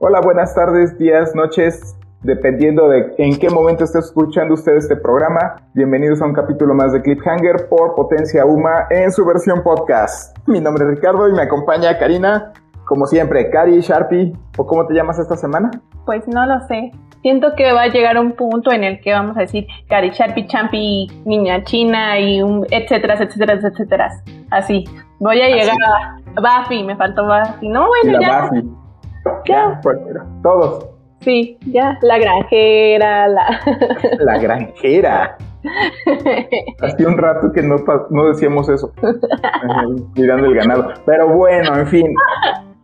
Hola, buenas tardes, días, noches, dependiendo de en qué momento esté escuchando usted este programa. Bienvenidos a un capítulo más de Cliffhanger por Potencia Uma en su versión podcast. Mi nombre es Ricardo y me acompaña Karina, como siempre, Cari, Sharpie, ¿o cómo te llamas esta semana? Pues no lo sé. Siento que va a llegar un punto en el que vamos a decir Cari, Sharpie, Champi, Niña China y un etcétera, etcétera, etcétera. Así. Voy a llegar a Buffy, me faltó Buffy. No, bueno, la ya. Buffy. Ya, pues, todos. Sí, ya. La granjera, la. La granjera. Hace un rato que no, no decíamos eso. Cuidando el ganado. Pero bueno, en fin.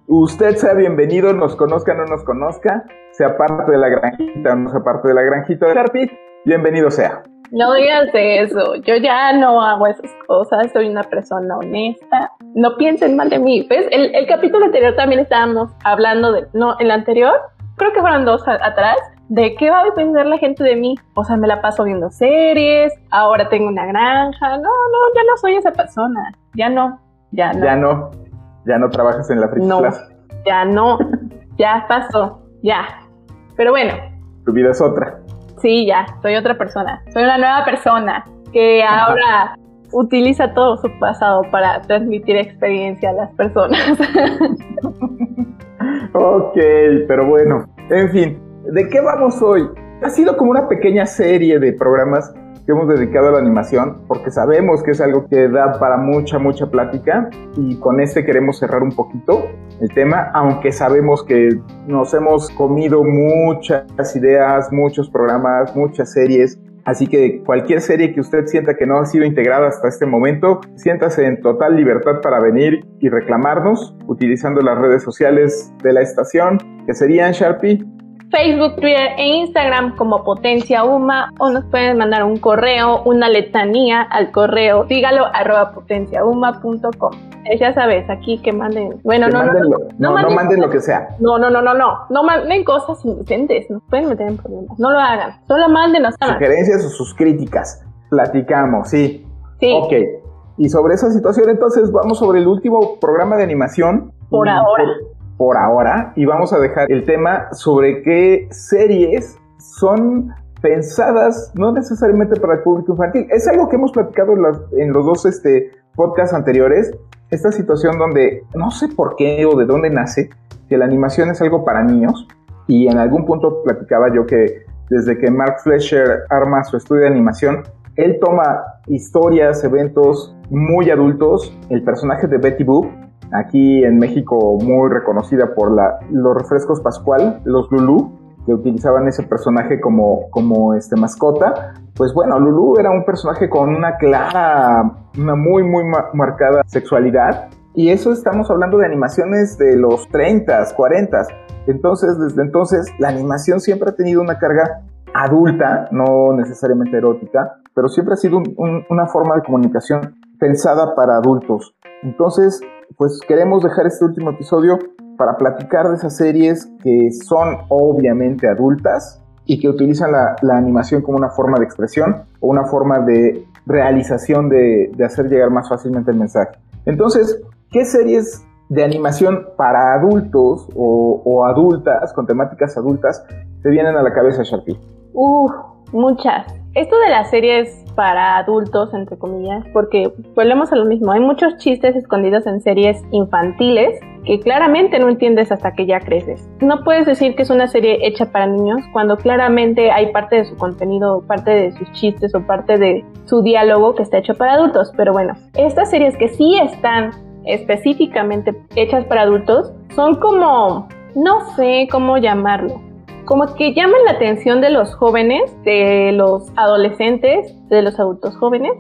Usted sea bienvenido, nos conozca o no nos conozca, sea parte de la granjita o no sea parte de la granjita de Sharpie, bienvenido sea. No digas eso. Yo ya no hago esas cosas. Soy una persona honesta. No piensen mal de mí. ¿Ves? El, el capítulo anterior también estábamos hablando de. No, el anterior, creo que fueron dos a- atrás. ¿De qué va a pensar la gente de mí? O sea, me la paso viendo series, ahora tengo una granja. No, no, ya no soy esa persona. Ya no, ya no, Ya no, ya no trabajas en la Friki No. Ya no, ya pasó, ya. Pero bueno, Tu vida es otra. Sí, ya, soy otra persona. Soy una nueva persona que ahora utiliza todo su pasado para transmitir experiencia a las personas. Ok, pero bueno, en fin, ¿de qué vamos hoy? Ha sido como una pequeña serie de programas que hemos dedicado a la animación, porque sabemos que es algo que da para mucha, mucha plática, y con este queremos cerrar un poquito el tema, aunque sabemos que nos hemos comido muchas ideas, muchos programas, muchas series, Así que cualquier serie que usted sienta que no ha sido integrada hasta este momento, siéntase en total libertad para venir y reclamarnos utilizando las redes sociales de la estación, que serían Sharpie. Facebook, Twitter e Instagram como Potencia Uma o nos pueden mandar un correo, una letanía al correo, dígalo arroba potenciauma.com. Eh, ya sabes, aquí que manden, bueno, que no, no, manden no, lo- no, no manden lo que sea. no, no, no, no, no, no manden cosas indecentes, nos pueden meter en problemas, no lo hagan, solo mándenos. Sugerencias o sus críticas. Platicamos, sí. Sí, Ok. Y sobre esa situación, entonces vamos sobre el último programa de animación. Por ahora. Por, por ahora. Y vamos a dejar el tema sobre qué series son pensadas no necesariamente para el público infantil. Es algo que hemos platicado en, los dos este, podcasts anteriores. Esta situación donde no sé por qué o de dónde nace que la animación es algo para niños. Y en algún punto platicaba yo que desde que Mark Fleischer arma su estudio de animación, él toma historias, eventos muy adultos. El personaje de Betty Boop, aquí en México muy reconocida por la, los refrescos Pascual, los Lulú, que utilizaban ese personaje como, como este, mascota. Pues bueno, Lulú era un personaje con una clara, una muy, muy ma- marcada sexualidad. Y eso estamos hablando de animaciones de los 30s, 40s. Entonces, desde entonces, la animación siempre ha tenido una carga adulta, no necesariamente erótica, pero siempre ha sido un- un- una forma de comunicación pensada para adultos. Entonces, pues queremos dejar este último episodio para platicar de esas series que son obviamente adultas y que utilizan la, animación como una forma de expresión o una forma de realización de, hacer llegar más fácilmente el mensaje. Entonces, ¿qué series de animación para adultos o, o adultas, con temáticas adultas, te vienen a la cabeza, Sharpie? Uf, muchas. Esto de las series para adultos, entre comillas, porque volvemos a lo mismo. Hay muchos chistes escondidos en series infantiles que claramente no entiendes hasta que ya creces. No puedes decir que es una serie hecha para niños cuando claramente hay parte de su contenido, parte de sus chistes o parte de su diálogo que está hecho para adultos. Pero bueno, estas series que sí están específicamente hechas para adultos son como, no sé cómo llamarlo como que llaman la atención de los jóvenes, de los adolescentes, de los adultos jóvenes,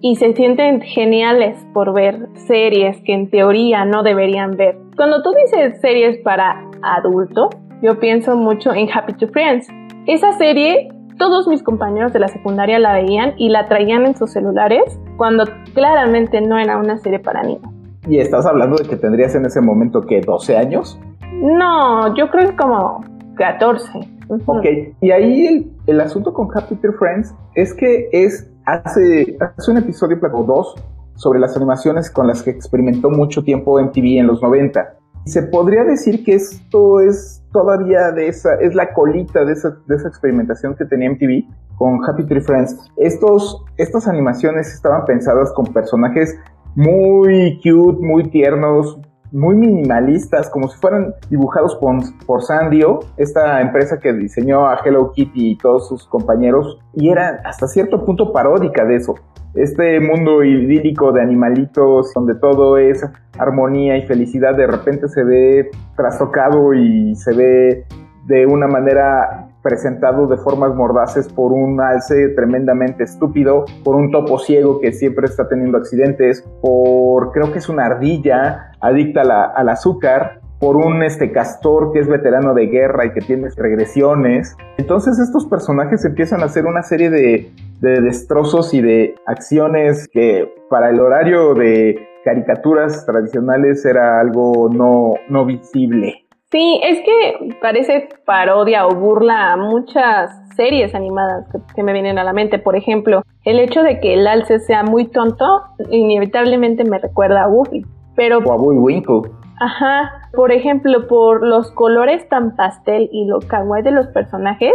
y se sienten geniales por ver series que en teoría no deberían ver. Cuando tú dices series para adultos, yo pienso mucho en Happy to Friends. Esa serie, todos mis compañeros de la secundaria la veían y la traían en sus celulares cuando claramente no era una serie para niños. ¿Y estás hablando de que tendrías en ese momento que 12 años? No, yo creo que como 14. Ujú. Ok, y ahí el, el asunto con Happy Tree Friends es que es hace, hace un episodio, o dos, sobre las animaciones con las que experimentó mucho tiempo MTV en los 90. Se podría decir que esto es todavía de esa, es la colita de esa, de esa experimentación que tenía MTV con Happy Tree Friends. Estos, estas animaciones estaban pensadas con personajes muy cute, muy tiernos, muy minimalistas, como si fueran dibujados por, Sandio, esta empresa que diseñó a Hello Kitty y todos sus compañeros, y era hasta cierto punto paródica de eso. Este mundo idílico de animalitos, donde todo es armonía y felicidad, de repente se ve trastocado y se ve de una manera presentado de formas mordaces por un alce tremendamente estúpido, por un topo ciego que siempre está teniendo accidentes, por creo que es una ardilla adicta al azúcar, por un este castor que es veterano de guerra y que tiene regresiones. Entonces estos personajes empiezan a hacer una serie de, de destrozos y de acciones que para el horario de caricaturas tradicionales era algo no, no visible. Sí, es que parece parodia o burla a muchas series animadas que, me vienen a la mente. Por ejemplo, el hecho de que el alce sea muy tonto inevitablemente me recuerda a Woofy. Pero, o a Winkle. Ajá, por ejemplo, por los colores tan pastel y lo kawaii de los personajes,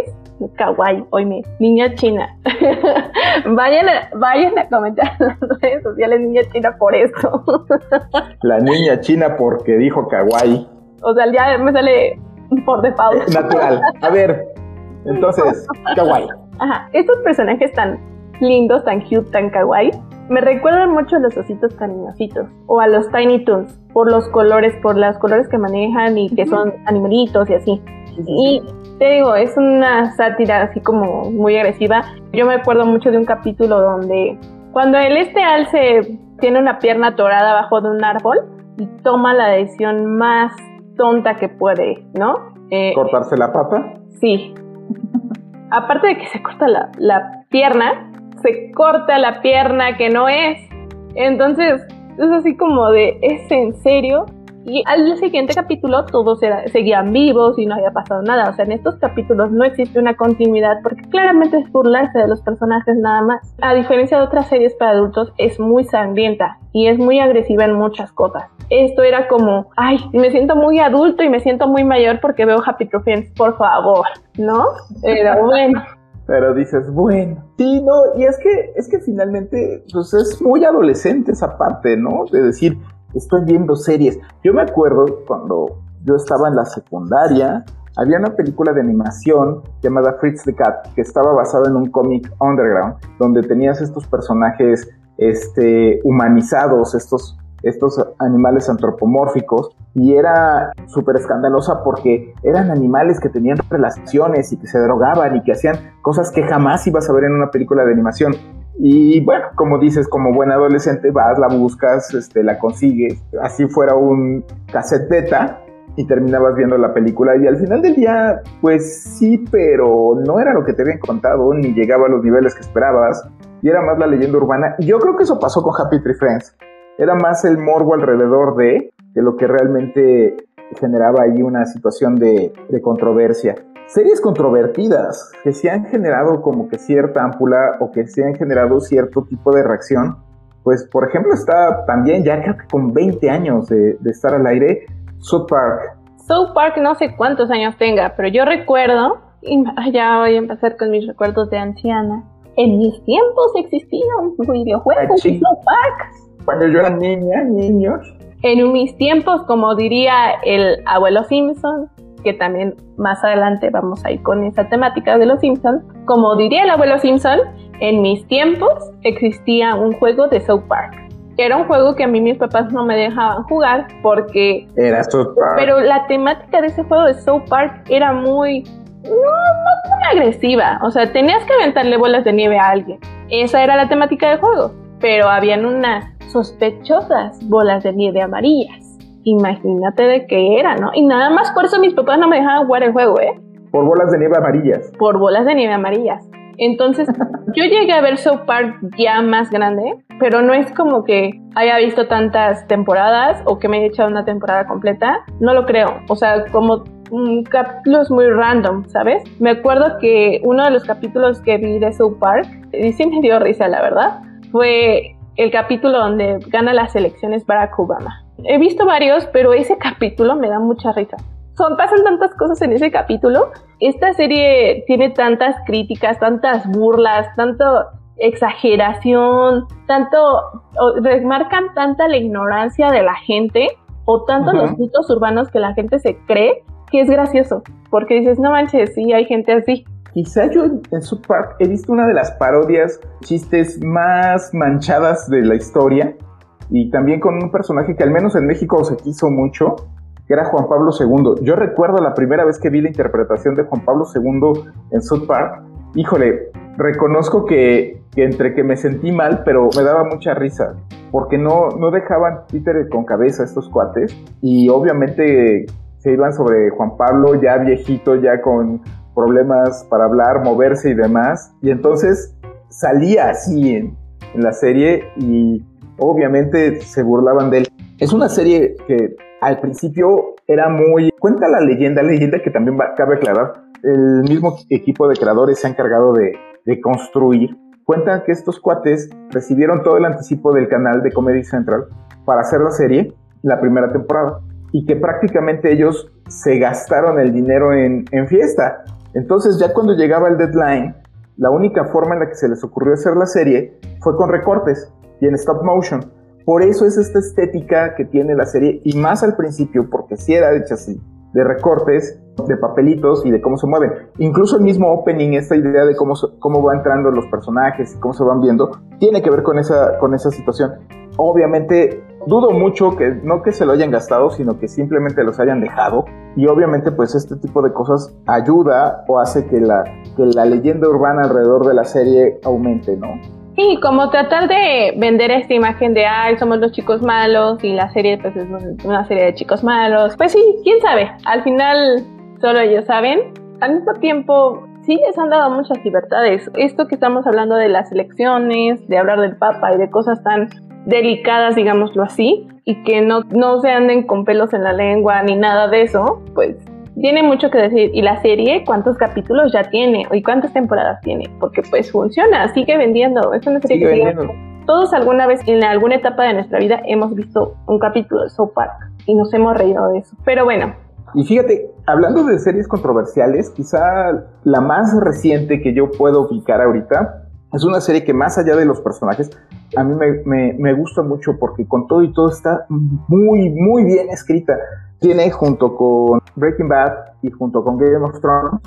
kawaii, oíme, niña china. vayan, a, vayan a comentar en las redes sociales niña china por esto. La niña china porque dijo kawaii. O sea, ya me sale por default. Natural. A ver, entonces, kawaii. Ajá, estos personajes tan lindos, tan cute, tan kawaii, me recuerdan mucho a los ositos cariñositos o a los Tiny Toons por los colores, por los colores que manejan y que son animalitos y así. Y te digo, es una sátira así como muy agresiva. Yo me acuerdo mucho de un capítulo donde cuando el este alce tiene una pierna atorada abajo de un árbol y toma la decisión más tonta que puede, ¿no? Eh, ¿Cortarse la pata? Sí. Aparte de que se corta la, la pierna, se corta la pierna que no es. Entonces, es así como de, ¿es en serio? Y al siguiente capítulo todos era, seguían vivos y no había pasado nada. O sea, en estos capítulos no existe una continuidad porque claramente es burlarse de los personajes nada más. A diferencia de otras series para adultos, es muy sangrienta y es muy agresiva en muchas cosas. Esto era como, ay, me siento muy adulto y me siento muy mayor porque veo Happy True Friends, por favor, ¿no? Era bueno. Pero dices, bueno. Sí, no, y es que, es que finalmente, pues es muy adolescente esa parte, ¿no? De decir, estoy viendo series. Yo me acuerdo cuando yo estaba en la secundaria, había una película de animación llamada Fritz the Cat, que estaba basada en un cómic underground, donde tenías estos personajes este, humanizados, estos, estos animales antropomórficos, y era súper escandalosa porque eran animales que tenían relaciones y que se drogaban y que hacían cosas que jamás ibas a ver en una película de animación. Y bueno, como dices, como buen adolescente, vas, la buscas, este, la consigues, así fuera un cassette beta y terminabas viendo la película y al final del día, pues sí, pero no era lo que te habían contado, ni llegaba a los niveles que esperabas, y era más la leyenda urbana. Y yo creo que eso pasó con Happy Tree Friends. Era más el morbo alrededor de que lo que realmente generaba ahí una situación de, de controversia series controvertidas que se han generado como que cierta ámpula o que se han generado cierto tipo de reacción. Pues, por ejemplo, está también ya creo que con 20 años de, estar al aire, South Park. South Park no sé cuántos años tenga, pero yo recuerdo, y ya voy a empezar con mis recuerdos de anciana. En mis tiempos existía un videojuego de South Park. Cuando yo era niña, niños. En mis tiempos, como diría el abuelo Simpson, que también más adelante vamos a ir con esa temática de los Simpsons. Como diría el abuelo Simpson, en mis tiempos existía un juego de South Park. Era un juego que a mí mis papás no me dejaban jugar porque... Era South Park. Pero la temática de ese juego de South Park era muy... No, no muy agresiva. O sea, tenías que aventarle bolas de nieve a alguien. Esa era la temática del juego. Pero habían unas sospechosas bolas de nieve amarillas imagínate de qué era, ¿no? Y nada más por eso mis papás no me dejaban jugar el juego, ¿eh? Por bolas de nieve amarillas. Por bolas de nieve amarillas. Entonces, yo llegué a ver South Park ya más grande, pero no es como que haya visto tantas temporadas o que me haya echado una temporada completa. No lo creo. O sea, como capítulos muy random, ¿sabes? Me acuerdo que uno de los capítulos que vi de South Park, y sí me dio risa, la verdad, fue el capítulo donde gana las elecciones Barack Obama He visto varios, pero ese capítulo me da mucha risa. Son, pasan tantas cosas en ese capítulo. Esta serie tiene tantas críticas, tantas burlas, tanto exageración, tanto, remarcan tanta la ignorancia de la gente o tanto los mitos urbanos que la gente se cree que es gracioso, porque dices, no manches, sí, hay gente así. Quizá yo en South Park. He visto una de las parodias, chistes más manchadas de la historia. Y también con un personaje que al menos en México se quiso mucho, que era Juan Pablo II. Yo recuerdo la primera vez que vi la interpretación de Juan Pablo II en South Park, híjole, reconozco que, entre que me sentí mal, pero me daba mucha risa, porque no, no dejaban Twitter con cabeza estos cuates. Y obviamente se iban sobre Juan Pablo ya viejito, ya con problemas para hablar, moverse y demás. Y entonces salía así en, la serie y obviamente se burlaban de él. Es una serie que al principio era muy... Cuenta la leyenda, leyenda que también cabe aclarar. El mismo equipo de creadores se ha encargado de, de construir. Cuenta que estos cuates recibieron todo el anticipo del canal de Comedy Central para hacer la serie la primera temporada y que prácticamente ellos se gastaron el dinero en, en fiesta. Entonces ya cuando llegaba el deadline, la única forma en la que se les ocurrió hacer la serie fue con recortes y en stop motion. Por eso es esta estética que tiene la serie y más al principio, porque si era hecha así, de recortes, de papelitos y de cómo se mueven. Incluso el mismo opening, esta idea de cómo, cómo van entrando los personajes cómo se van viendo, tiene que ver con esa, con esa situación. Obviamente dudo mucho que no que se lo hayan gastado, sino que simplemente los hayan dejado. Y obviamente pues este tipo de cosas ayuda o hace que la, que la leyenda urbana alrededor de la serie aumente, ¿no? Sí, como tratar de vender esta imagen de, ay, somos los chicos malos y la serie pues es una serie de chicos malos. Pues sí, quién sabe, al final solo ellos saben. Al mismo tiempo, sí les han dado muchas libertades. Esto que estamos hablando de las elecciones, de hablar del Papa y de cosas tan delicadas, digámoslo así, y que no, no se anden con pelos en la lengua ni nada de eso, pues tiene mucho que decir. Y la serie, ¿cuántos capítulos ya tiene? ¿Y cuántas temporadas tiene? Porque pues funciona, sigue vendiendo. Es una serie que Todos alguna vez en alguna etapa de nuestra vida hemos visto un capítulo de South Park y nos hemos reído de eso. Pero bueno. Y fíjate, hablando de series controversiales, quizá la más reciente que yo puedo ubicar ahorita es una serie que más allá de los personajes, a mí me, gusta mucho porque con todo y todo está muy, muy bien escrita. Tiene junto con Breaking Bad y junto con Game of Thrones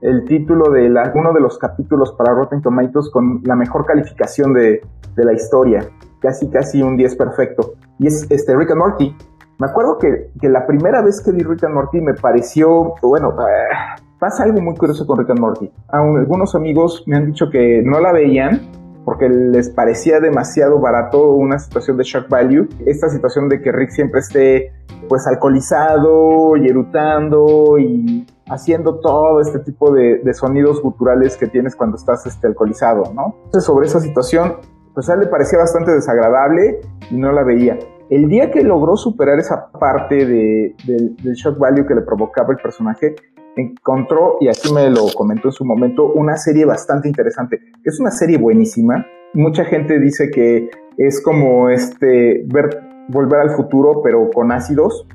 el título de uno de los capítulos para Rotten Tomatoes con la mejor calificación de, la historia. Casi, casi un 10 perfecto. Y es este Rick and Morty. Me acuerdo que, la primera vez que vi Rick and Morty me pareció, bueno, eh, pasa algo muy curioso con Rick and Morty. Algunos amigos me han dicho que no la veían porque les parecía demasiado barato una situación de shock value. Esta situación de que Rick siempre esté pues alcoholizado y erutando y haciendo todo este tipo de, sonidos guturales que tienes cuando estás este, alcoholizado, ¿no? Entonces sobre esa situación, pues a él le parecía bastante desagradable y no la veía. El día que logró superar esa parte del shock value que le provocaba el personaje, encontró, y así me lo comentó en su momento, una serie bastante interesante. Es una serie buenísima. Mucha gente dice que es como este ver volver al futuro, pero con ácidos.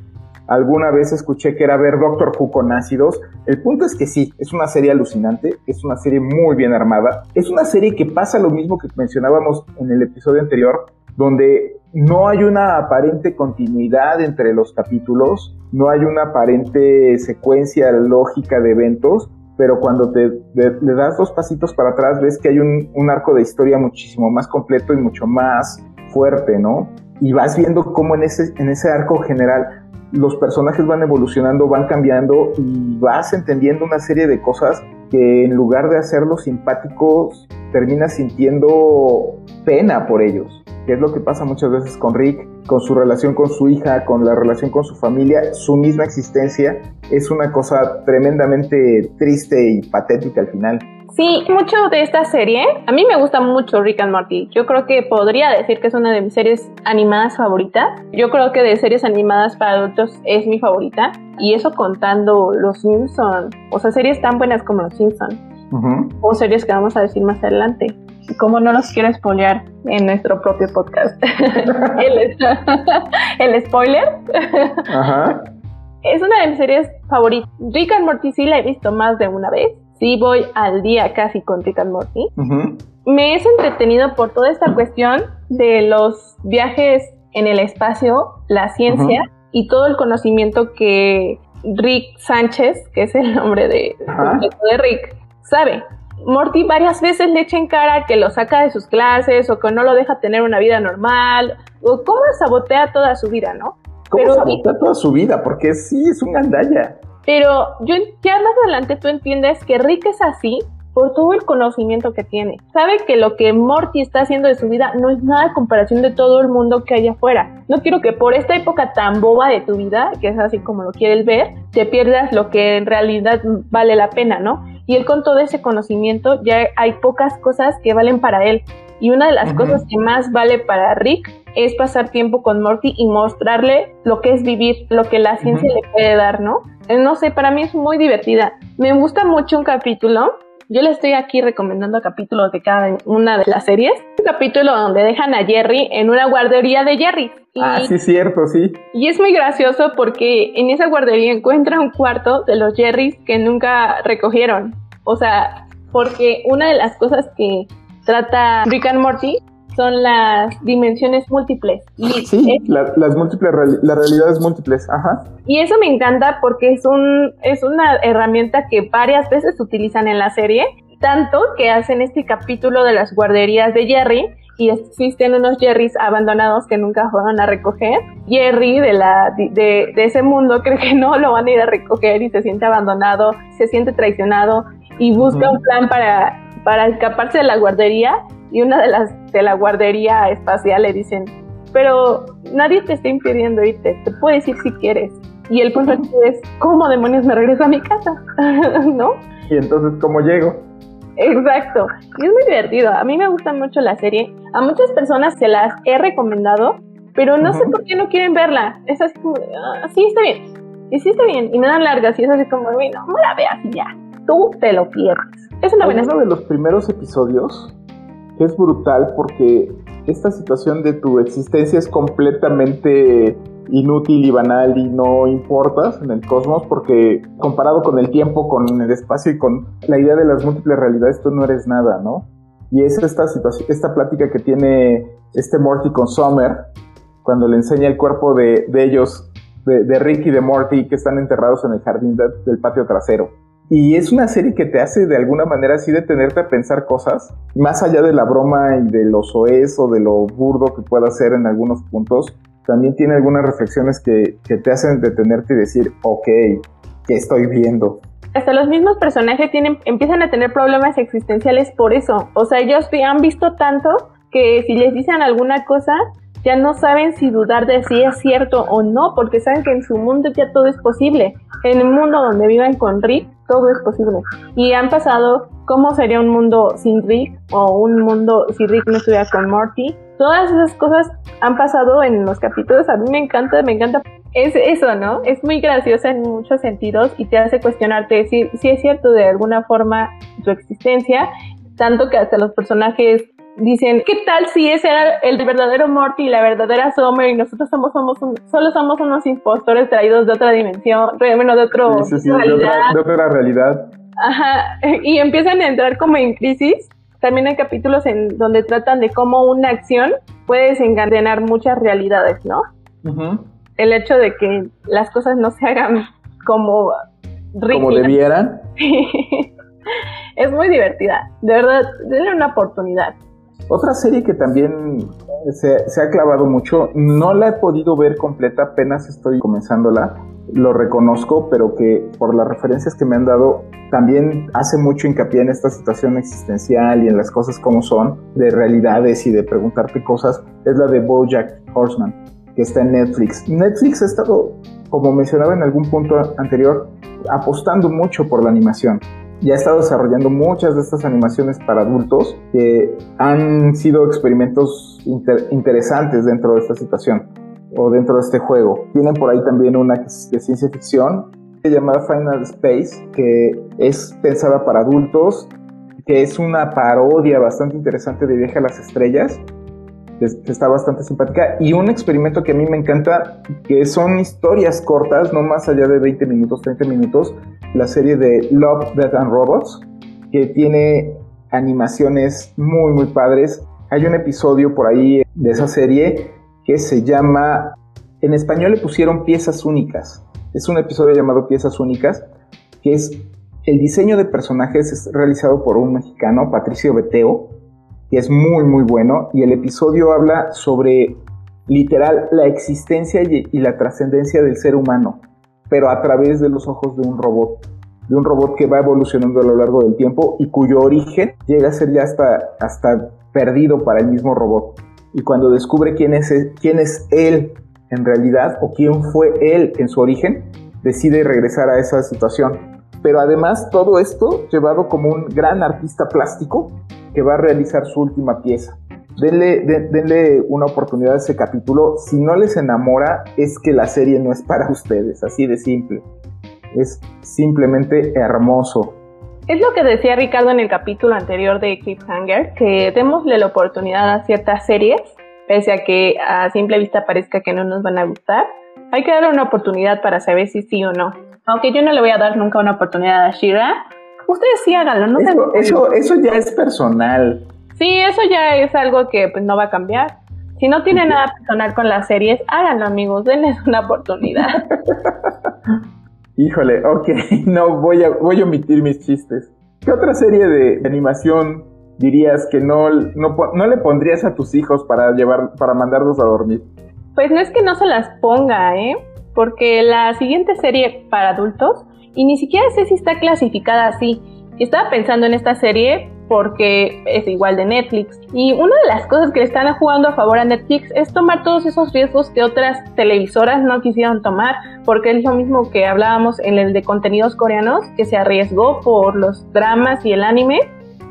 Alguna vez escuché que era ver Doctor Who con ácidos. El punto es que sí, es una serie alucinante, es una serie muy bien armada. Es una serie que pasa lo mismo que mencionábamos en el episodio anterior, donde no hay una aparente continuidad entre los capítulos, no hay una aparente secuencia lógica de eventos, pero cuando te, le das dos pasitos para atrás ves que hay un, arco de historia muchísimo más completo y mucho más fuerte, ¿no? Y vas viendo cómo en ese arco general los personajes van evolucionando, van cambiando y vas entendiendo una serie de cosas que en lugar de hacerlos simpáticos, terminas sintiendo pena por ellos que es lo que pasa muchas veces con Rick, con su relación con su hija, con la relación con su familia, su misma existencia, es una cosa tremendamente triste y patética al final. Sí, mucho de esta serie, a mí me gusta mucho Rick and Morty. Yo creo que podría decir que es una de mis series animadas favoritas. Yo creo que de series animadas para adultos es mi favorita. Y eso contando Los Simpsons. O sea, series tan buenas como Los Simpsons. O series que vamos a decir más adelante. Como no los quiero spoilear en nuestro propio podcast, el, el spoiler. Ajá. Es una de mis series favoritas. Rick and Morty sí la he visto más de una vez. Sí voy al día casi con Rick and Morty. Me he entretenido por toda esta cuestión de los viajes en el espacio, la ciencia y todo el conocimiento que Rick Sánchez, que es el nombre de, de Rick, sabe. Morty varias veces le echa en cara que lo saca de sus clases o que no lo deja tener una vida normal o cómo sabotea toda su vida, ¿no? ¿Cómo pero, sabotea toda su vida? Porque sí, es un gandalla. Pero yo ya más adelante tú entiendes que Rick es así por todo el conocimiento que tiene. Sabe que lo que Morty está haciendo de su vida no es nada en comparación de todo el mundo que hay afuera. No quiero que por esta época tan boba de tu vida, que es así como lo quieres ver, te pierdas lo que en realidad vale la pena, ¿no? Y él con todo ese conocimiento ya hay pocas cosas que valen para él. Y una de las cosas que más vale para Rick es pasar tiempo con Morty y mostrarle lo que es vivir, lo que la ciencia le puede dar, ¿no? Eh, no sé, para mí es muy divertida. Me gusta mucho un capítulo yo le estoy aquí recomendando capítulos de cada una de las series. Un capítulo donde dejan a Jerry en una guardería de Jerry. ah, sí, cierto, sí. Y es muy gracioso porque en esa guardería encuentra un cuarto de los Jerrys que nunca recogieron. O sea, porque una de las cosas que trata Rick and Morty son las dimensiones múltiples. Y sí, las múltiples, las realidades múltiples, ajá. Y eso me encanta porque es, un, es una herramienta que varias veces utilizan en la serie, tanto que hacen este capítulo de las guarderías de Jerry y existen unos Jerrys abandonados que nunca fueron a recoger. Jerry de, la, de, de ese mundo cree que no lo van a ir a recoger y se siente abandonado, se siente traicionado y busca un plan para, para escaparse de la guardería y una de las de la guardería espacial le dicen, pero nadie te está impidiendo irte, te puedes ir si quieres. Y el punto es, ¿cómo demonios me regreso a mi casa? ¿No? Y entonces, ¿cómo llego? Exacto. Y es muy divertido. A mí me gusta mucho la serie. A muchas personas se las he recomendado, pero no sé por qué no quieren verla. Es así como, ah, sí, está bien. Y sí, está bien. Y me dan largas y es así como, bueno, no la veas y ya. Tú te lo pierdes. Es una buena Uno de los primeros episodios es brutal porque esta situación de tu existencia es completamente inútil y banal y no importas en el cosmos porque comparado con el tiempo, con el espacio y con la idea de las múltiples realidades, tú no eres nada, ¿no? Y es esta situación, esta plática que tiene este Morty con Summer cuando le enseña el cuerpo de, ellos, de, de, Rick y de Morty, que están enterrados en el jardín del patio trasero. Y es una serie que te hace de alguna manera así detenerte a pensar cosas, más allá de la broma y de lo soez o de lo burdo que pueda ser en algunos puntos, también tiene algunas reflexiones que, que te hacen detenerte y decir, ok, ¿qué estoy viendo? Hasta los mismos personajes tienen, empiezan a tener problemas existenciales por eso. O sea, ellos han visto tanto que si les dicen alguna cosa, ya no saben si dudar de si es cierto o no, porque saben que en su mundo ya todo es posible. En el mundo donde viven con Rick, todo es posible. Y han pasado cómo sería un mundo sin Rick o un mundo si Rick no estuviera con Morty. Todas esas cosas han pasado en los capítulos. A mí me encanta, me encanta. Es eso, ¿no? Es muy graciosa en muchos sentidos y te hace cuestionarte si, si es cierto de alguna forma tu existencia, tanto que hasta los personajes dicen, ¿qué tal si ese era el verdadero Morty y la verdadera Summer y nosotros somos, somos solo somos unos impostores traídos de otra dimensión, bueno, de, otro, de, otra, realidad? Ajá, y empiezan a entrar como en crisis. También hay capítulos en donde tratan de cómo una acción puede desencadenar muchas realidades, ¿no? El hecho de que las cosas no se hagan como como debieran. es muy divertida. De verdad, denle una oportunidad. Otra serie que también se, ha clavado mucho, no la he podido ver completa, apenas estoy comenzándola, lo reconozco, pero que por las referencias que me han dado, también hace mucho hincapié en esta situación existencial y en las cosas como son, de realidades y de preguntarte cosas, es la de Bojack Horseman, que está en Netflix. Netflix ha estado, como mencionaba en algún punto anterior, apostando mucho por la animación ya ha estado desarrollando muchas de estas animaciones para adultos que han sido experimentos interesantes dentro de esta situación o dentro de este juego. Tienen por ahí también una de ciencia ficción llamada Final Space, que es pensada para adultos, que es una parodia bastante interesante de Viaje a las Estrellas, que está bastante simpática, y un experimento que a mí me encanta, que son historias cortas, no más allá de 20 minutos, 30 minutos, la serie de Love, Death and Robots, que tiene animaciones muy, muy padres. Hay un episodio por ahí de esa serie que se llama, en español le pusieron piezas únicas. Es un episodio llamado Piezas Únicas, que es el diseño de personajes es realizado por un mexicano, Patricio Beteo, que es muy, muy bueno. Y el episodio habla sobre, literal, la existencia y, y la trascendencia del ser humano, pero a través de los ojos de un robot de un robot que va evolucionando a lo largo del tiempo y cuyo origen llega a ser ya hasta, hasta perdido para el mismo robot. Y cuando descubre quién es, quién es él en realidad o quién fue él en su origen, decide regresar a esa situación. Pero además todo esto llevado como un gran artista plástico que va a realizar su última pieza. Denle, denle, una oportunidad a ese capítulo. Si no les enamora, es que la serie no es para ustedes, así de simple es simplemente hermoso. Es lo que decía Ricardo en el capítulo anterior de Cliffhanger, que démosle la oportunidad a ciertas series, pese a que a simple vista parezca que no nos van a gustar. Hay que darle una oportunidad para saber si sí o no. Aunque yo no le voy a dar nunca una oportunidad a Shira, ustedes sí háganlo, no eso, eso, eso, ya es personal. Sí, eso ya es algo que pues, no va a cambiar. Si no tiene nada personal con las series, háganlo amigos, denles una oportunidad. Híjole, ok, no voy a, voy a omitir mis chistes. ¿Qué otra serie de animación dirías que no, no, le pondrías a tus hijos para llevar, para mandarlos a dormir? Pues no es que no se las ponga, ¿eh? Porque la siguiente serie para adultos, y ni siquiera sé si está clasificada así. Estaba pensando en esta serie porque es igual de Netflix. Y una de las cosas que le están jugando a favor a Netflix es tomar todos esos riesgos que otras televisoras no quisieron tomar, porque es lo mismo que hablábamos en el de contenidos coreanos, que se arriesgó por los dramas y el anime.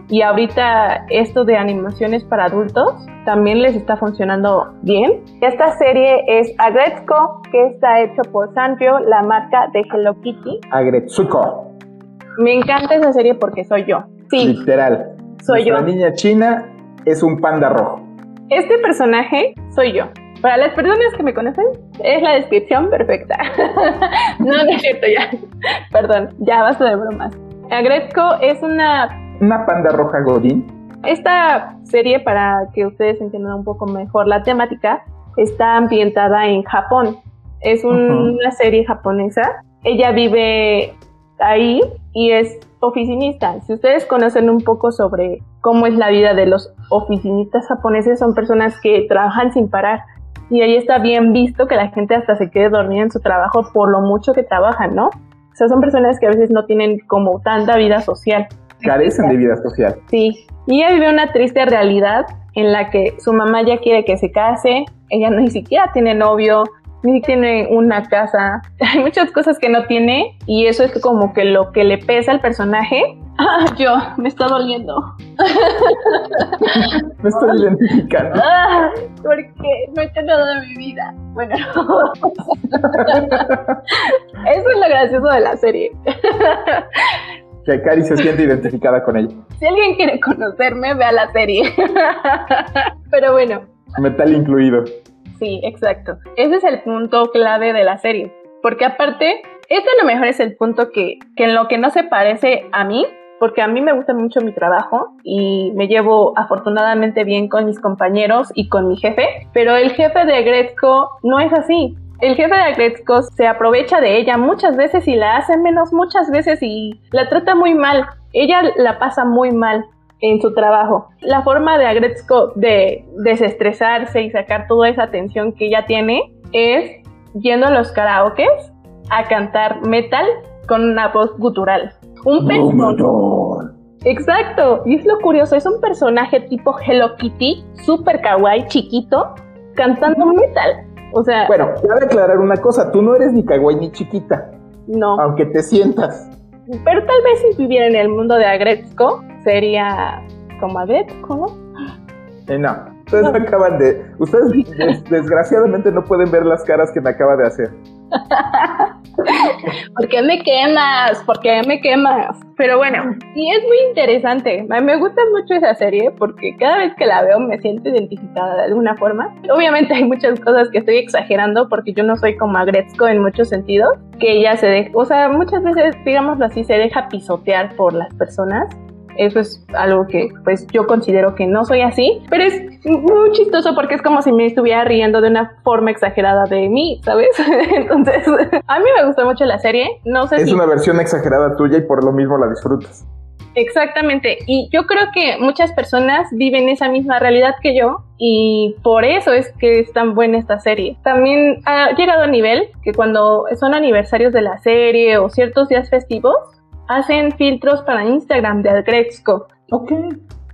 Y ahorita esto de animaciones para adultos también les está funcionando bien. Esta serie es Agretsuko, que está hecho por Sanrio, la marca de Hello Kitty. Agretsuko. Me encanta esa serie porque soy yo. Sí. Literal. Soy yo. La niña china es un panda rojo. Este personaje soy yo. Para las personas que me conocen, es la descripción perfecta. no, no es cierto, ya. Perdón, ya basta de bromas. Agretko es una... Una panda roja godín. Esta serie, para que ustedes entiendan un poco mejor la temática, está ambientada en Japón. Es una serie japonesa. Ella vive ahí y es oficinista. Si ustedes conocen un poco sobre cómo es la vida de los oficinistas japoneses, son personas que trabajan sin parar. Y ahí está bien visto que la gente hasta se quede dormida en su trabajo por lo mucho que trabajan, ¿no? O sea, son personas que a veces no tienen como tanta vida social. Carecen de vida social. Sí. Y ella vive una triste realidad en la que su mamá ya quiere que se case, ella ni siquiera tiene novio, ni tiene una casa, hay muchas cosas que no tiene y eso es como que lo que le pesa al personaje. Ah, yo, me está doliendo. me estoy identificando. Ah, porque no he hecho nada de mi vida. Bueno, eso es lo gracioso de la serie. que Cari se siente identificada con ella. Si alguien quiere conocerme, vea la serie. Pero bueno. Metal incluido. Sí, exacto. Ese es el punto clave de la serie. Porque aparte, este a lo mejor es el punto que, que en lo que no se parece a mí, porque a mí me gusta mucho mi trabajo y me llevo afortunadamente bien con mis compañeros y con mi jefe, pero el jefe de Gretzko no es así. El jefe de Gretzko se aprovecha de ella muchas veces y la hace menos muchas veces y la trata muy mal. Ella la pasa muy mal en su trabajo. La forma de Agretzko de desestresarse y sacar toda esa tensión que ella tiene es yendo a los karaokes a cantar metal con una voz gutural. Un personaje. Exacto, y es lo curioso, es un personaje tipo Hello Kitty, super kawaii, chiquito, cantando metal. O sea. Bueno, quiero aclarar una cosa: tú no eres ni kawaii ni chiquita. No. Aunque te sientas. Pero tal vez si viviera en el mundo de Agretzko, sería como Agretzko, ¿no? Eh, no. Ustedes me acaban de. Ustedes desgraciadamente no pueden ver las caras que me acaba de hacer. ¿Por qué me quemas? ¿Por qué me quemas? Pero bueno, y es muy interesante. Me gusta mucho esa serie porque cada vez que la veo me siento identificada de alguna forma. Obviamente hay muchas cosas que estoy exagerando porque yo no soy como Agretzko en muchos sentidos, que ella se deja, o sea, muchas veces, digámoslo así, se deja pisotear por las personas eso es algo que pues yo considero que no soy así, pero es muy chistoso porque es como si me estuviera riendo de una forma exagerada de mí, ¿sabes? Entonces, a mí me gustó mucho la serie, no sé es una versión exagerada tuya y por lo mismo la disfrutas. Exactamente, y yo creo que muchas personas viven esa misma realidad que yo y por eso es que es tan buena esta serie. También ha llegado a nivel que cuando son aniversarios de la serie o ciertos días festivos, hacen filtros para Instagram de Agrexco. Ok.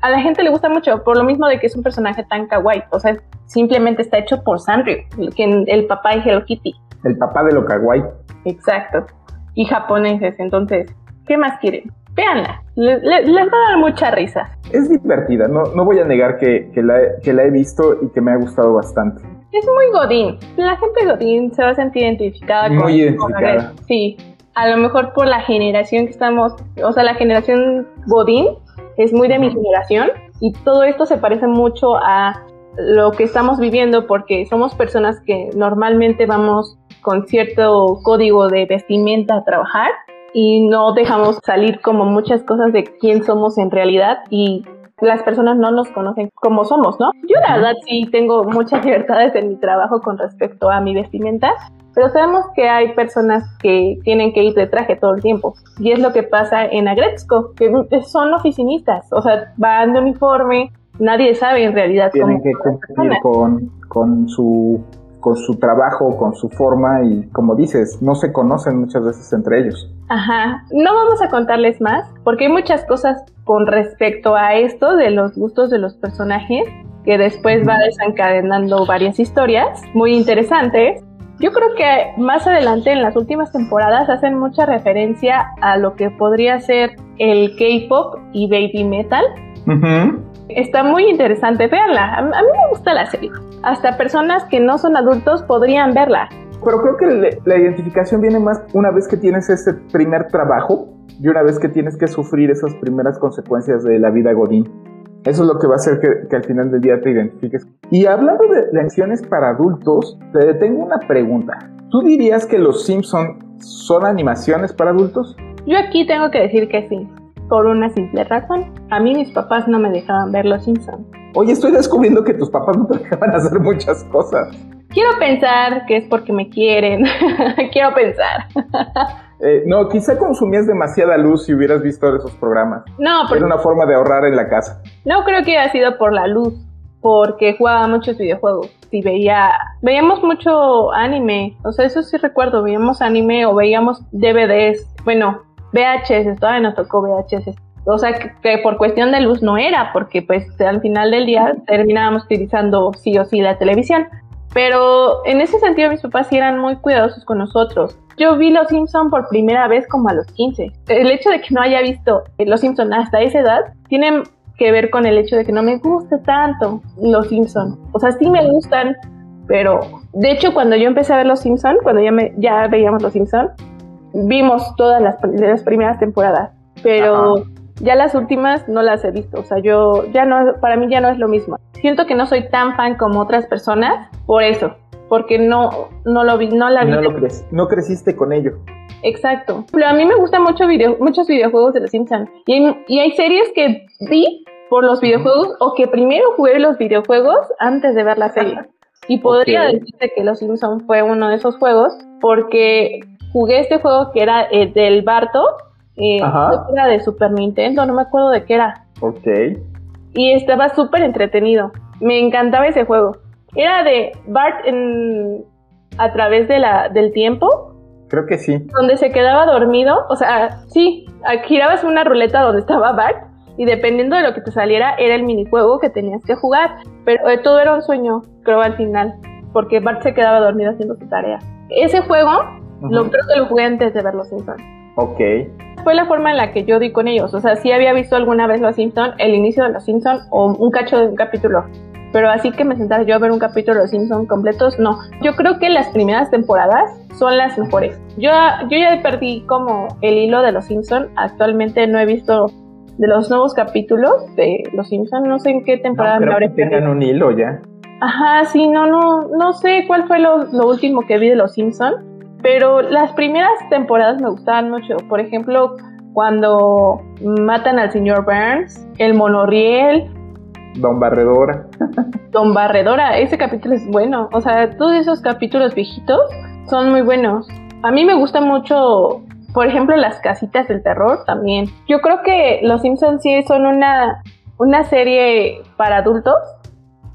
A la gente le gusta mucho, por lo mismo de que es un personaje tan kawaii. O sea, simplemente está hecho por Sanrio, el papá de Hello Kitty. El papá de lo kawaii. Exacto. Y japoneses, entonces, ¿qué más quieren? Véanla, les, va a dar mucha risa. Es divertida, no, no voy a negar que, la, que la he visto y que me ha gustado bastante. Es muy Godín. La gente Godín se va a sentir identificada con. Muy identificada. sí, a lo mejor por la generación que estamos, o sea, la generación Godín es muy de mi generación y todo esto se parece mucho a lo que estamos viviendo porque somos personas que normalmente vamos con cierto código de vestimenta a trabajar y no dejamos salir como muchas cosas de quién somos en realidad y las personas no nos conocen como somos, ¿no? Yo la verdad sí tengo muchas libertades en mi trabajo con respecto a mi vestimenta, pero sabemos que hay personas que tienen que ir de traje todo el tiempo. Y es lo que pasa en Agrexco, que son oficinistas, o sea, van de uniforme, nadie sabe en realidad tienen que cumplir con, con su con su trabajo, con su forma y como dices, no se conocen muchas veces entre ellos. Ajá, no vamos a contarles más porque hay muchas cosas con respecto a esto de los gustos de los personajes que después va desencadenando varias historias muy interesantes yo creo que más adelante en las últimas temporadas hacen mucha referencia a lo que podría ser el K-pop y baby metal. Está muy interesante, véanla. A, mí me gusta la serie. Hasta personas que no son adultos podrían verla. Pero creo que la identificación viene más una vez que tienes ese primer trabajo y una vez que tienes que sufrir esas primeras consecuencias de la vida Godín. Eso es lo que va a hacer que, al final del día te identifiques. Y hablando de lecciones para adultos, te tengo una pregunta. ¿Tú dirías que los Simpsons son animaciones para adultos? Yo aquí tengo que decir que sí, por una simple razón. A mí mis papás no me dejaban ver los Simpsons. Oye, estoy descubriendo que tus papás no te dejaban hacer muchas cosas. Quiero pensar que es porque me quieren. Quiero pensar. Eh, no, quizá consumías demasiada luz si hubieras visto esos programas. No, porque... Era una forma de ahorrar en la casa. No creo que haya sido por la luz, porque jugaba muchos videojuegos. Y veía, veíamos mucho anime, o sea, eso sí recuerdo, veíamos anime o veíamos DVDs, bueno, VHS, todavía nos tocó VHS. O sea, que, por cuestión de luz no era, porque pues al final del día terminábamos utilizando sí o sí la televisión. Pero en ese sentido mis papás sí eran muy cuidadosos con nosotros. Yo vi Los Simpson por primera vez como a los 15. El hecho de que no haya visto Los Simpson hasta esa edad tiene que ver con el hecho de que no me guste tanto Los Simpson. O sea, sí me gustan, pero de hecho cuando yo empecé a ver Los Simpson, cuando ya, me, ya veíamos Los Simpson, vimos todas las primeras temporadas, pero ya las últimas no las he visto. O sea, yo ya no, para mí ya no es lo mismo. Siento que no soy tan fan como otras personas por eso porque no, no lo vi, no la vi. No, lo no creciste con ello. Exacto. Pero a mí me gustan mucho video, muchos videojuegos de los Simpsons. Y hay, y hay series que vi por los videojuegos o que primero jugué los videojuegos antes de ver la serie. Y podría decirte que Los Simpsons fue uno de esos juegos porque jugué este juego que era eh, del Barto, eh, era de Super Nintendo, no me acuerdo de qué era. Ok. Y estaba súper entretenido. Me encantaba ese juego. Era de Bart en, a través de la, del tiempo. Creo que sí. Donde se quedaba dormido. O sea, sí, girabas una ruleta donde estaba Bart y dependiendo de lo que te saliera era el minijuego que tenías que jugar. Pero eh, todo era un sueño, creo, al final. Porque Bart se quedaba dormido haciendo su tarea. Ese juego, lo, creo que lo jugué antes de ver Los Simpsons. Ok. Fue la forma en la que yo di con ellos. O sea, sí había visto alguna vez Los Simpsons, el inicio de Los Simpsons o un cacho de un capítulo pero así que me sentara yo a ver un capítulo de Los Simpsons completos, no. Yo creo que las primeras temporadas son las mejores. Yo, yo ya perdí como el hilo de Los Simpson. Actualmente no he visto de los nuevos capítulos de Los Simpson. No sé en qué temporada no, me tengan un hilo ya. Ajá, sí, no, no, no sé cuál fue lo, lo último que vi de Los Simpson, pero las primeras temporadas me gustaban mucho. Por ejemplo, cuando matan al señor Burns, el monorriel. Don Barredora. Don Barredora, ese capítulo es bueno. O sea, todos esos capítulos viejitos son muy buenos. A mí me gusta mucho, por ejemplo, las casitas del terror también. Yo creo que Los Simpsons sí son una, una serie para adultos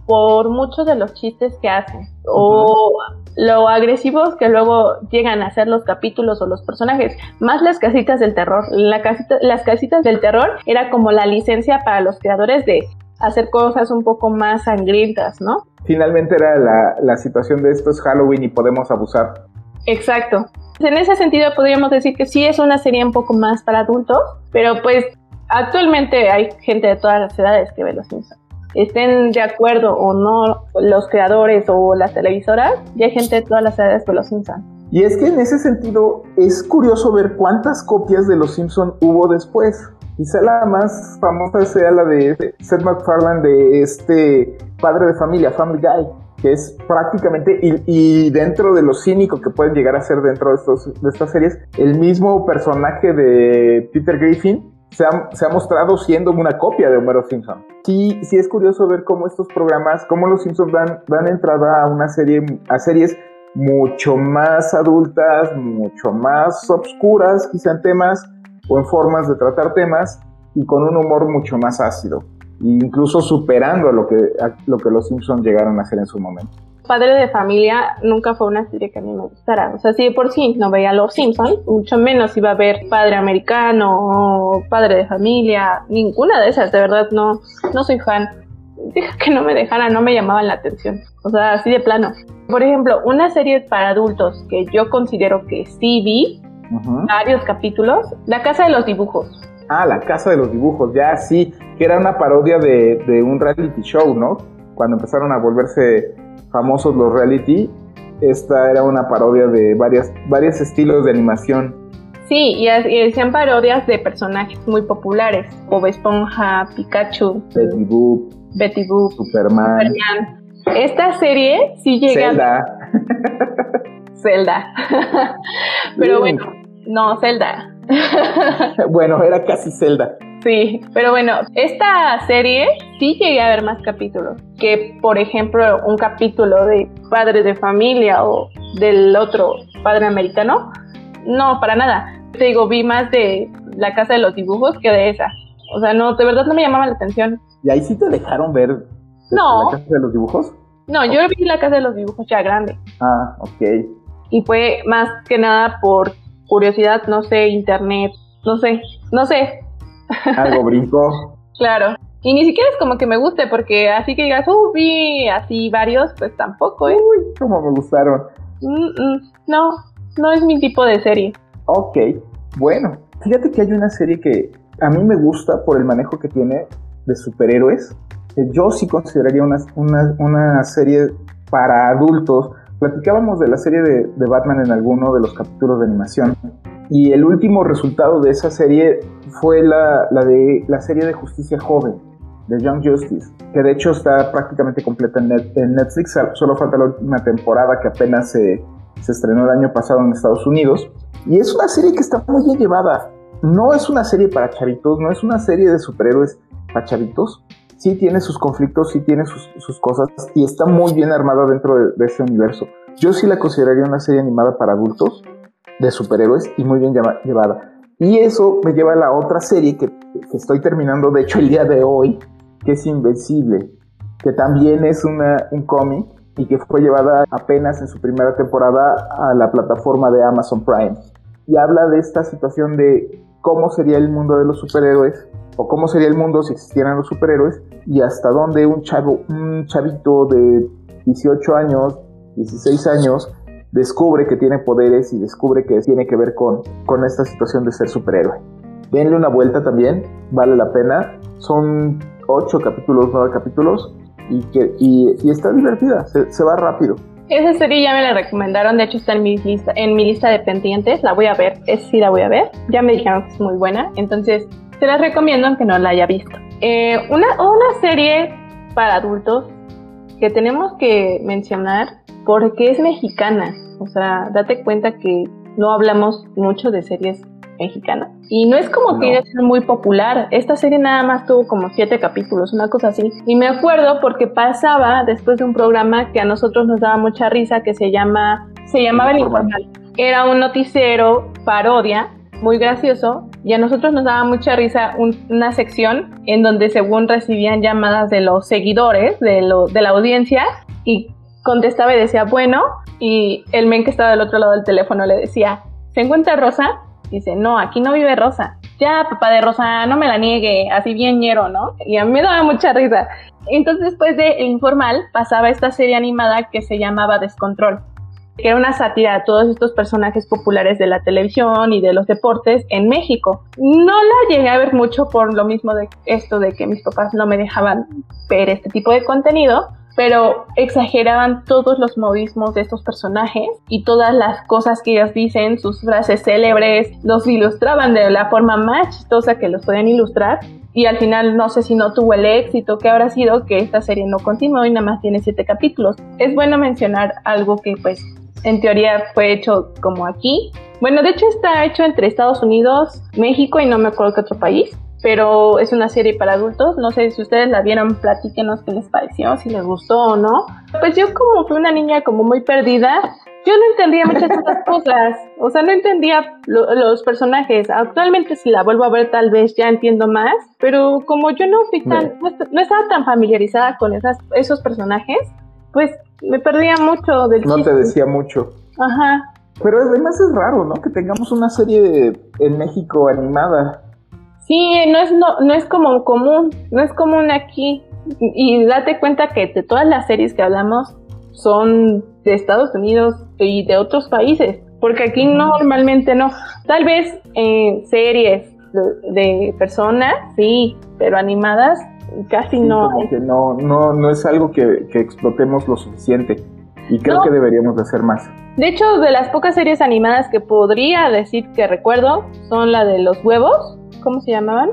por muchos de los chistes que hacen. O lo agresivos que luego llegan a ser los capítulos o los personajes, más las casitas del terror. La casita, las casitas del terror era como la licencia para los creadores de hacer cosas un poco más sangrientas, ¿no? Finalmente era la, la situación de esto es Halloween y podemos abusar. Exacto. En ese sentido podríamos decir que sí es una serie un poco más para adultos, pero pues actualmente hay gente de todas las edades que ve los Simpsons estén de acuerdo o no los creadores o las televisoras, ya hay gente de todas las edades que Los Simpson. Y es que en ese sentido es curioso ver cuántas copias de Los Simpson hubo después. Quizá la más famosa sea la de Seth MacFarlane de este padre de familia, Family Guy, que es prácticamente, y, dentro de lo cínico que pueden llegar a ser dentro de, estos, de estas series, el mismo personaje de Peter Griffin se ha, mostrado siendo una copia de Homero Simpson. Sí, sí es curioso ver cómo estos programas, cómo los Simpsons dan, entrada a una serie, a series mucho más adultas, mucho más obscuras, quizá en temas o en formas de tratar temas y con un humor mucho más ácido, incluso superando lo que, lo que los Simpsons llegaron a hacer en su momento. Padre de Familia nunca fue una serie que a mí me gustara. O sea, si de por sí no veía Los Simpsons, mucho menos iba a ver Padre Americano o Padre de Familia. Ninguna de esas, de verdad, no, no soy fan. Dijo que no me dejara, no me llamaban la atención. O sea, así de plano. Por ejemplo, una serie para adultos que yo considero que sí vi, varios capítulos, La Casa de los Dibujos. Ah, La Casa de los Dibujos, ya sí, que era una parodia de, de un reality show, ¿no? Cuando empezaron a volverse famosos los reality, esta era una parodia de varias, varios estilos de animación. Sí, y, hacían parodias de personajes muy populares, Bob Esponja, Pikachu, Betty Boop, Betty Boop, Superman. Esta serie sí llega Zelda. Zelda. Pero bueno, no, Zelda. bueno, era casi Zelda. Sí, pero bueno, esta serie sí llegué a ver más capítulos que, por ejemplo, un capítulo de Padre de Familia o del otro Padre Americano. No, para nada. Te digo, vi más de La Casa de los Dibujos que de esa. O sea, no, de verdad no me llamaba la atención. ¿Y ahí sí te dejaron ver no. La Casa de los Dibujos? No, yo vi La Casa de los Dibujos ya grande. Ah, ok. Y fue más que nada por curiosidad, no sé, internet, no sé, no sé, algo brinco. claro. Y ni siquiera es como que me guste, porque así que digas, uh, vi así varios, pues tampoco, ¿eh? Uy, cómo me gustaron. no, no es mi tipo de serie. Ok, bueno, fíjate que hay una serie que a mí me gusta por el manejo que tiene de superhéroes. Yo sí consideraría una, una, serie para adultos. Platicábamos de la serie de, de Batman en alguno de los capítulos de animación. Y el último resultado de esa serie fue la, de la serie de Justicia Joven, de Young Justice, que de hecho está prácticamente completa en, Netflix, solo falta la última temporada que apenas se, se estrenó el año pasado en Estados Unidos. Y es una serie que está muy bien llevada. No es una serie para chavitos, no es una serie de superhéroes para chavitos. Sí tiene sus conflictos, sí tiene sus, sus cosas y está muy bien armada dentro de, de ese universo. Yo sí la consideraría una serie animada para adultos, de superhéroes y muy bien llevada. Y eso me lleva a la otra serie que, estoy terminando, de hecho, el día de hoy, que es Invencible, que también es una, un cómic y que fue llevada apenas en su primera temporada a la plataforma de Amazon Prime. Y habla de esta situación de cómo sería el mundo de los superhéroes o cómo sería el mundo si existieran los superhéroes y hasta dónde un chavo, un chavito de 18 años, 16 años descubre que tiene poderes y descubre que tiene que ver con, con esta situación de ser superhéroe. Denle una vuelta también, vale la pena. Son ocho capítulos, nueve capítulos y, que, y, está divertida, se, va rápido. Esa serie ya me la recomendaron, de hecho está en mi lista, en mi lista de pendientes, la voy a ver, es sí la voy a ver, ya me dijeron que es muy buena, entonces te la recomiendo aunque no la haya visto. Eh, una, una serie para adultos que tenemos que mencionar porque es mexicana, o sea, date cuenta que no hablamos mucho de series mexicanas. Y no es como que iba muy popular. Esta serie nada más tuvo como siete capítulos, una cosa así. Y me acuerdo porque pasaba después de un programa que a nosotros nos daba mucha risa que se llama, se llamaba El Informal. Era un noticiero parodia muy gracioso y a nosotros nos daba mucha risa una sección en donde según recibían llamadas de los seguidores de, lo, de la audiencia y contestaba y decía bueno y el men que estaba del otro lado del teléfono le decía ¿se encuentra Rosa? Dice, no, aquí no vive Rosa. Ya, papá de Rosa, no me la niegue, así bien ñero, ¿no? Y a mí me daba mucha risa. Entonces, después de Informal, pasaba esta serie animada que se llamaba Descontrol, que era una sátira a todos estos personajes populares de la televisión y de los deportes en México. No la llegué a ver mucho por lo mismo de esto de que mis papás no me dejaban ver este tipo de contenido, pero exageraban todos los modismos de estos personajes y todas las cosas que ellos dicen, sus frases célebres, los ilustraban de la forma más chistosa que los podían ilustrar. Y al final no sé si no tuvo el éxito que habrá sido que esta serie no continuó y nada más tiene siete capítulos. Es bueno mencionar algo que pues en teoría fue hecho como aquí. Bueno, de hecho está hecho entre Estados Unidos, México y no me acuerdo qué otro país pero es una serie para adultos. No sé si ustedes la vieron, platíquenos qué les pareció, si les gustó o no. Pues yo como fui una niña como muy perdida, yo no entendía muchas de cosas, o sea, no entendía los personajes. Actualmente si la vuelvo a ver tal vez ya entiendo más, pero como yo no fui tan, no, estaba tan familiarizada con esas, esos personajes, pues me perdía mucho del No te decía mucho. Ajá. Pero además es raro, ¿no? Que tengamos una serie en México animada. Sí, no es, no, no es como común, no es común aquí. Y date cuenta que de todas las series que hablamos son de Estados Unidos y de otros países, porque aquí normalmente no. Tal vez en series de, personas, sí, pero animadas casi no. no, no, no es algo que, explotemos lo suficiente y creo que deberíamos de hacer más. De hecho, de las pocas series animadas que podría decir que recuerdo son la de los huevos, ¿cómo se llamaban?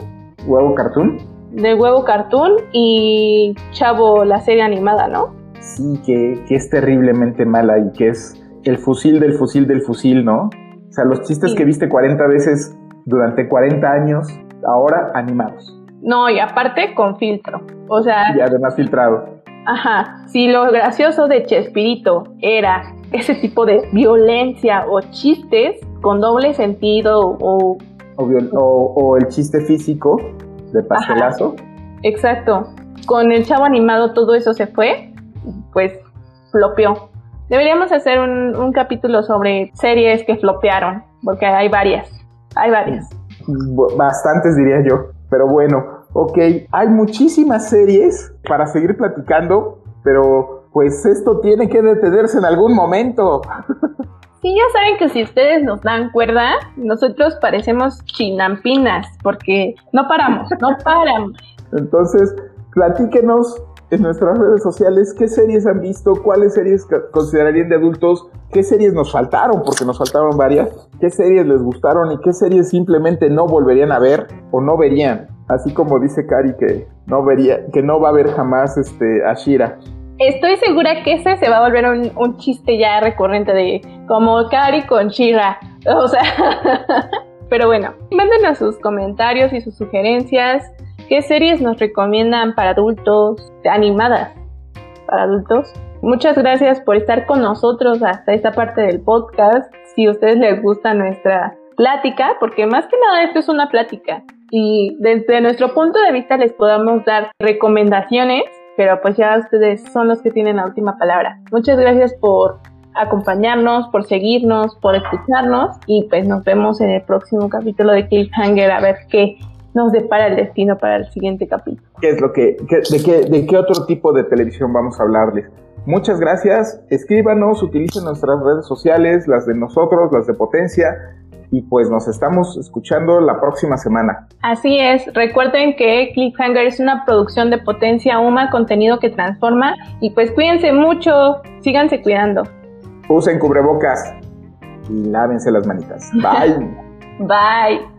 Huevo Cartoon. De Huevo Cartoon y Chavo, la serie animada, ¿no? Sí, que, es terriblemente mala y que es el fusil del fusil del fusil, ¿no? O sea, los chistes que viste 40 veces durante 40 años, ahora animados. No, y aparte con filtro. O sea. Y además filtrado. Ajá. Si lo gracioso de Chespirito era ese tipo de violencia o chistes con doble sentido o o, el chiste físico de pastelazo. exacto. Con el chavo animado todo eso se fue, pues flopeó. Deberíamos hacer un, capítulo sobre series que flopearon, porque hay varias, hay varias. Bastantes diría yo, pero bueno, ok, hay muchísimas series para seguir platicando, pero pues esto tiene que detenerse en algún momento. Sí, ya saben que si ustedes nos dan cuerda, nosotros parecemos chinampinas, porque no paramos, no paramos. Entonces, platíquenos en nuestras redes sociales qué series han visto, cuáles series considerarían de adultos, qué series nos faltaron, porque nos faltaron varias, qué series les gustaron y qué series simplemente no volverían a ver o no verían. Así como dice Cari que no vería, que no va a ver jamás este Ashira. Estoy segura que ese se va a volver un, chiste ya recurrente de como Cari con Shira. O sea, pero bueno, mándenos sus comentarios y sus sugerencias. ¿Qué series nos recomiendan para adultos, animadas para adultos? Muchas gracias por estar con nosotros hasta esta parte del podcast. Si a ustedes les gusta nuestra plática, porque más que nada esto es una plática y desde nuestro punto de vista les podamos dar recomendaciones pero pues ya ustedes son los que tienen la última palabra. Muchas gracias por acompañarnos, por seguirnos, por escucharnos y pues nos vemos en el próximo capítulo de Cliffhanger a ver qué nos depara el destino para el siguiente capítulo. ¿Qué es lo que, de, qué, de qué otro tipo de televisión vamos a hablarles? Muchas gracias. Escríbanos, utilicen nuestras redes sociales, las de nosotros, las de Potencia. Y pues nos estamos escuchando la próxima semana. Así es. Recuerden que Cliffhanger es una producción de Potencia Uma, contenido que transforma. Y pues cuídense mucho. Síganse cuidando. Usen cubrebocas y lávense las manitas. Bye. Bye.